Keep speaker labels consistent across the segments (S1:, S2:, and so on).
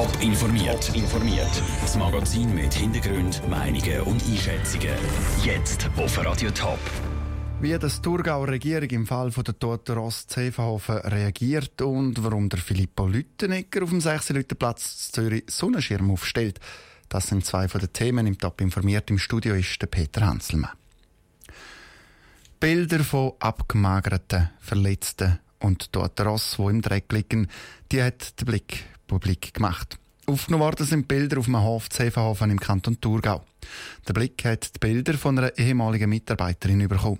S1: Top informiert. informiert. Das Magazin mit Hintergrund, Meinungen und Einschätzungen. Jetzt auf Radio Top.
S2: Wie das Thurgauer Regierung im Fall von der toten Ross Zevenhofen reagiert und warum der Filippo Lüttenegger auf dem 6. Platz Zürich Sonnenschirm aufstellt. Das sind zwei von den Themen im Top informiert. Im Studio ist der Peter Hanselmann. Bilder von abgemagerten, verletzten und toten Ross, die im Dreck liegen, die hat der Blick publik gemacht. Aufgenommen worden sind Bilder auf einem Hof Zevenhofen im Kanton Thurgau. Der Blick hat die Bilder von einer ehemaligen Mitarbeiterin bekommen.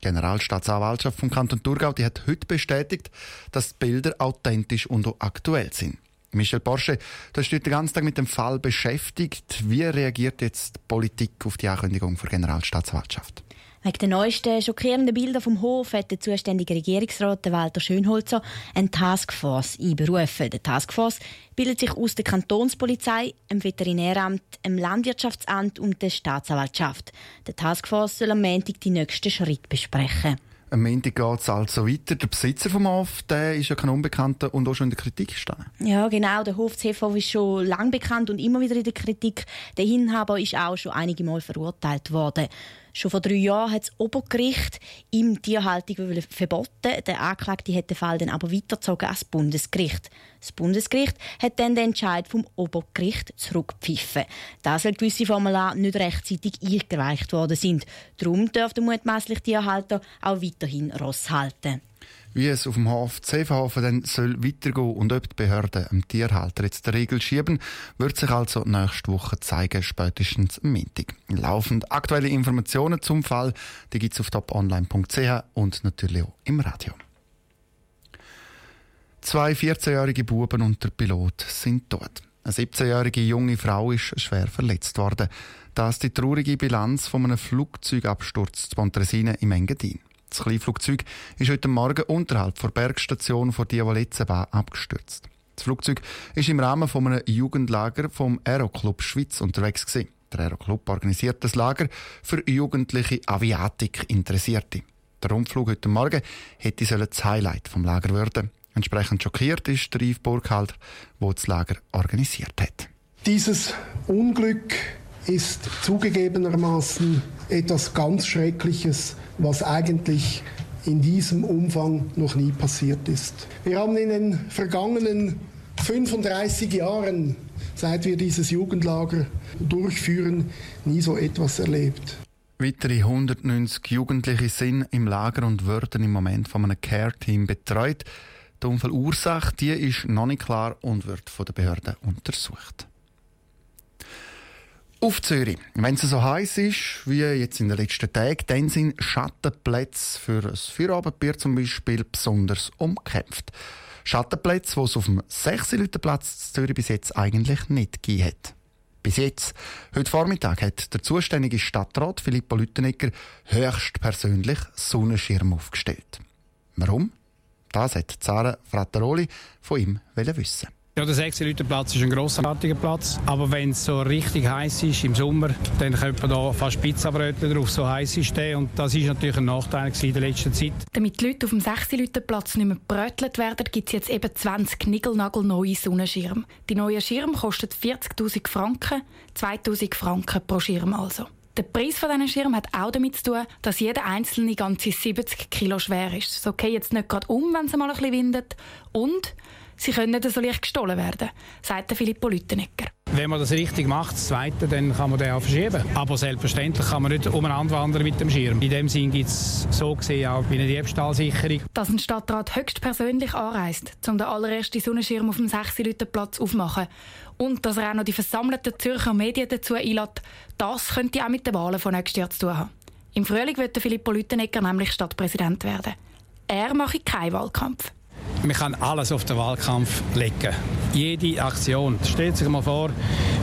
S2: Die Generalstaatsanwaltschaft vom Kanton Thurgau die hat heute bestätigt, dass die Bilder authentisch und auch aktuell sind. Michel Porsche, du heute den ganzen Tag mit dem Fall beschäftigt. Wie reagiert jetzt die Politik auf die Ankündigung der Generalstaatsanwaltschaft?
S3: Wegen den neuesten schockierenden Bildern vom Hof hat der zuständige Regierungsrat Walter Schönholzer eine Taskforce einberufen. Die Taskforce bildet sich aus der Kantonspolizei, dem Veterinäramt, dem Landwirtschaftsamt und der Staatsanwaltschaft. Die Taskforce soll am Montag die nächsten Schritte besprechen.
S2: Am Montag geht es also weiter. Der Besitzer vom Hof, der ist ja kein Unbekannter und auch schon in der Kritik gestanden.
S3: Ja, genau. Der Hof ist schon lange bekannt und immer wieder in der Kritik. Der Inhaber ist auch schon einige Mal verurteilt worden. Schon vor drei Jahren hat das Obergericht ihm Tierhaltung verboten. Der Anklagte hat den Fall dann aber weitergezogen als Bundesgericht. Das Bundesgericht hat dann den Entscheid vom Obergericht zurückgepfiffen. Das, weil gewisse Formulare nicht rechtzeitig eingereicht worden sind. Darum darf der mutmaßliche Tierhalter auch weiterhin Ross halten.
S2: Wie es auf dem Hof Zevenhofen dann soll weitergehen und ob die Behörden dem Tierhalter jetzt die Regel schieben, wird sich also nächste Woche zeigen, spätestens am Mittag. Laufend aktuelle Informationen zum Fall, die gibt es auf toponline.ch und natürlich auch im Radio. Zwei 14-jährige Buben und der Pilot sind tot. Eine 17-jährige junge Frau ist schwer verletzt worden. Das ist die traurige Bilanz von einem Flugzeugabsturz zu Pontresina im Engadin. Das Kleinflugzeug ist heute Morgen unterhalb der Bergstation vor Diavoletzenbahn abgestürzt. Das Flugzeug ist im Rahmen von einem Jugendlager vom Aeroclub Schweiz unterwegs gewesen. Der Aeroclub organisiert das Lager für jugendliche Aviatik-Interessierte. Der Rundflug heute Morgen hätte das Highlight vom Lager werden. Entsprechend schockiert ist der Yves Burkhalter, der das Lager organisiert hat.
S4: Dieses Unglück ist zugegebenermaßen etwas ganz Schreckliches, was eigentlich in diesem Umfang noch nie passiert ist. Wir haben in den vergangenen 35 Jahren, seit wir dieses Jugendlager durchführen, nie so etwas erlebt.
S2: Weitere 190 Jugendliche sind im Lager und werden im Moment von einem Care-Team betreut. Die Unfallursache die ist noch nicht klar und wird von den Behörden untersucht. Auf Zürich. Wenn es so heiß ist, wie jetzt in den letzten Tagen, dann sind Schattenplätze für ein Feierabendbier zum Beispiel besonders umkämpft. Schattenplätze, die es auf dem 6 Platz Zürich bis jetzt eigentlich nicht gegeben. Bis jetzt. Heute Vormittag hat der zuständige Stadtrat Filippo Lüttenegger höchstpersönlich Sonnenschirm aufgestellt. Warum? Das hat Zara Frattaroli von ihm wissen.
S5: Ja, der 6 Leute Platz ist ein grossartiger Platz. Aber wenn es so richtig heiß ist im Sommer, dann könnte man da fast Pizzabrötchen drauf. So heiß ist der. Und das ist natürlich ein Nachteil in der letzten Zeit.
S6: Damit die Leute auf dem 6 Leute Platz nicht mehr brötelt werden, gibt es jetzt eben 20 neue Sonnenschirme. Die neuen Schirme kosten 40.000 Franken, 2.000 Franken pro Schirm also. Der Preis von diesen Schirm hat auch damit zu tun, dass jeder einzelne ganze 70 Kilo schwer ist. So geht jetzt nicht gerade um, wenn es mal ein bisschen windet. Und sie können nicht so leicht gestohlen werden, sagt Filippo Lüttenegger.
S5: Wenn man das richtig macht, das Zweite, dann kann man den auch verschieben. Aber selbstverständlich kann man nicht umeinander wandern mit dem Schirm. In dem Sinn gibt es so gesehen auch eine Diebstahlsicherung.
S6: Dass ein Stadtrat höchstpersönlich anreist, um den allerersten Sonnenschirm auf dem 6 Platz aufzumachen und dass er auch noch die versammelten Zürcher Medien dazu einlädt, das könnte auch mit den Wahlen von nächstes Jahr zu tun haben. Im Frühling wird Filippo Lüttenegger nämlich Stadtpräsident werden. Er mache keinen Wahlkampf.
S5: Man kann alles auf den Wahlkampf legen. Jede Aktion. Stellt sich mal vor,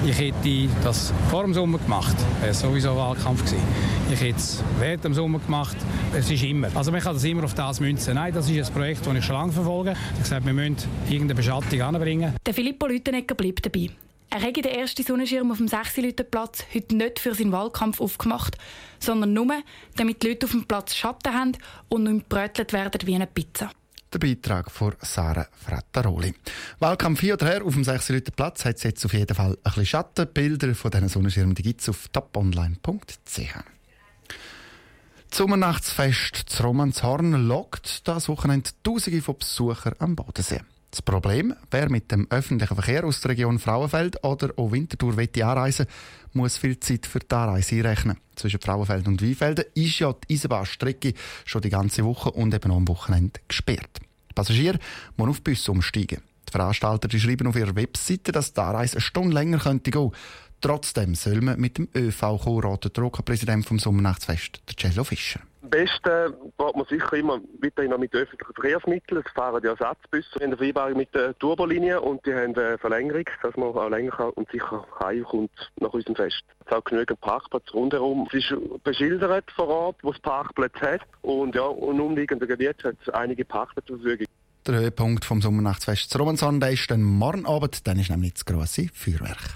S5: ich hätte das vor dem Sommer gemacht. Wäre sowieso ein Wahlkampf gewesen. Ich hätte es während dem Sommer gemacht. Es ist immer. Also man kann das immer auf das münzen. Nein, das ist ein Projekt, das ich schon lange verfolge. Ich habe gesagt, wir müssen irgendeine Beschattung anbringen.
S6: Der Filippo Lütenegger bleibt dabei. Er hat den ersten Sonnenschirm auf dem 6 Platz heute nicht für seinen Wahlkampf aufgemacht, sondern nur, damit die Leute auf dem Platz Schatten haben und nicht brötelt werden wie eine Pizza.
S2: Der Beitrag von Sarah Frattaroli. Wahlkampf hier oder her auf dem 6 Leute Platz hat es jetzt auf jeden Fall ein bisschen Schatten. Bilder von diesen Sonnenschirmen die gibt es auf toponline.ch. Sommernachtsfest zu Romanshorn lockt das Wochenende Tausende von Besuchern am Bodensee. Das Problem, wer mit dem öffentlichen Verkehr aus der Region Frauenfeld oder auch Winterthur anreisen muss viel Zeit für die Anreise einrechnen. Zwischen Frauenfeld und Weinfelden ist ja die Eisenbahnstrecke schon die ganze Woche und eben auch am Wochenende gesperrt. Die Passagiere müssen auf Bus umsteigen. Die Veranstalter die schreiben auf ihrer Webseite, dass die Anreise eine Stunde länger könnte gehen. Trotzdem soll man mit dem ÖV kommen, der Präsident vom Sommernachtsfest, der Cello Fischer.
S7: Am besten braucht man sicher immer weiterhin mit öffentlichen Verkehrsmitteln. Es fahren die Ersatzbusse. Wir haben eine Vereinbarung mit der Turbolinie und die haben eine Verlängerung, dass man auch länger kann und sicher heimkommt nach unserem Fest. Es hat auch genügend Parkplätze rundherum. Es ist beschildert vor Ort, wo es Parkplätze hat. Und ja, in umliegenden Gebieten hat es einige Parkplätze zur Verfügung.
S2: Der Höhepunkt vom Sommernachtsfest Romanson ist dann morgen Abend, dann ist nämlich das grosse Feuerwerk.